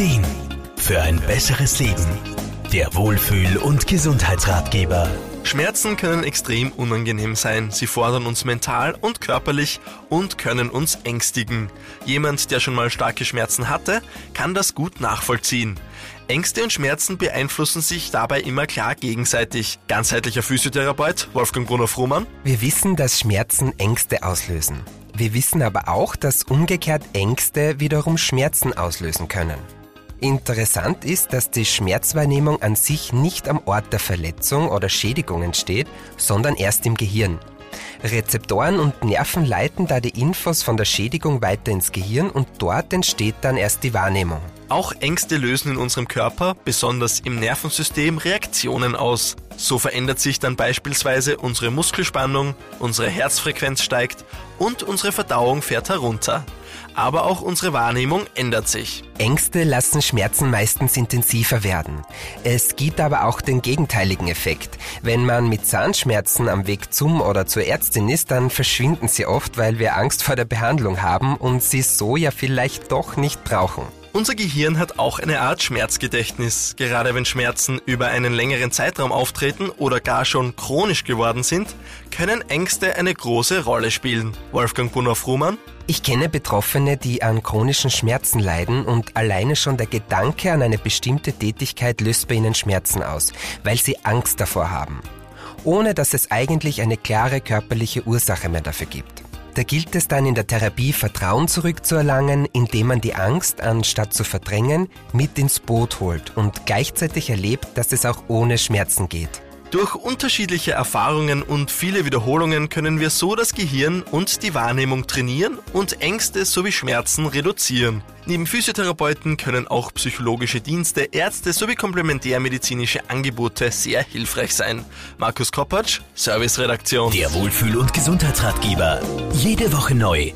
Ideen für ein besseres Leben. Der Wohlfühl- und Gesundheitsratgeber. Schmerzen können extrem unangenehm sein. Sie fordern uns mental und körperlich und können uns ängstigen. Jemand, der schon mal starke Schmerzen hatte, kann das gut nachvollziehen. Ängste und Schmerzen beeinflussen sich dabei immer klar gegenseitig. Ganzheitlicher Physiotherapeut Wolfgang Brunner-Frumann. Wir wissen, dass Schmerzen Ängste auslösen. Wir wissen aber auch, dass umgekehrt Ängste wiederum Schmerzen auslösen können. Interessant ist, dass die Schmerzwahrnehmung an sich nicht am Ort der Verletzung oder Schädigung entsteht, sondern erst im Gehirn. Rezeptoren und Nerven leiten da die Infos von der Schädigung weiter ins Gehirn und dort entsteht dann erst die Wahrnehmung. Auch Ängste lösen in unserem Körper, besonders im Nervensystem, Reaktionen aus. So verändert sich dann beispielsweise unsere Muskelspannung, unsere Herzfrequenz steigt und unsere Verdauung fährt herunter aber auch unsere Wahrnehmung ändert sich. Ängste lassen Schmerzen meistens intensiver werden. Es gibt aber auch den gegenteiligen Effekt. Wenn man mit Zahnschmerzen am Weg zum oder zur Ärztin ist, dann verschwinden sie oft, weil wir Angst vor der Behandlung haben und sie so ja vielleicht doch nicht brauchen. Unser Gehirn hat auch eine Art Schmerzgedächtnis. Gerade wenn Schmerzen über einen längeren Zeitraum auftreten oder gar schon chronisch geworden sind, können Ängste eine große Rolle spielen. Wolfgang Brunner-Frumann. Ich kenne Betroffene, die an chronischen Schmerzen leiden und alleine schon der Gedanke an eine bestimmte Tätigkeit löst bei ihnen Schmerzen aus, weil sie Angst davor haben, ohne dass es eigentlich eine klare körperliche Ursache mehr dafür gibt. Da gilt es dann in der Therapie Vertrauen zurückzuerlangen, indem man die Angst, anstatt zu verdrängen, mit ins Boot holt und gleichzeitig erlebt, dass es auch ohne Schmerzen geht. Durch unterschiedliche Erfahrungen und viele Wiederholungen können wir so das Gehirn und die Wahrnehmung trainieren und Ängste sowie Schmerzen reduzieren. Neben Physiotherapeuten können auch psychologische Dienste, Ärzte sowie komplementärmedizinische Angebote sehr hilfreich sein. Markus Koppatsch, Serviceredaktion. Der Wohlfühl- und Gesundheitsratgeber. Jede Woche neu.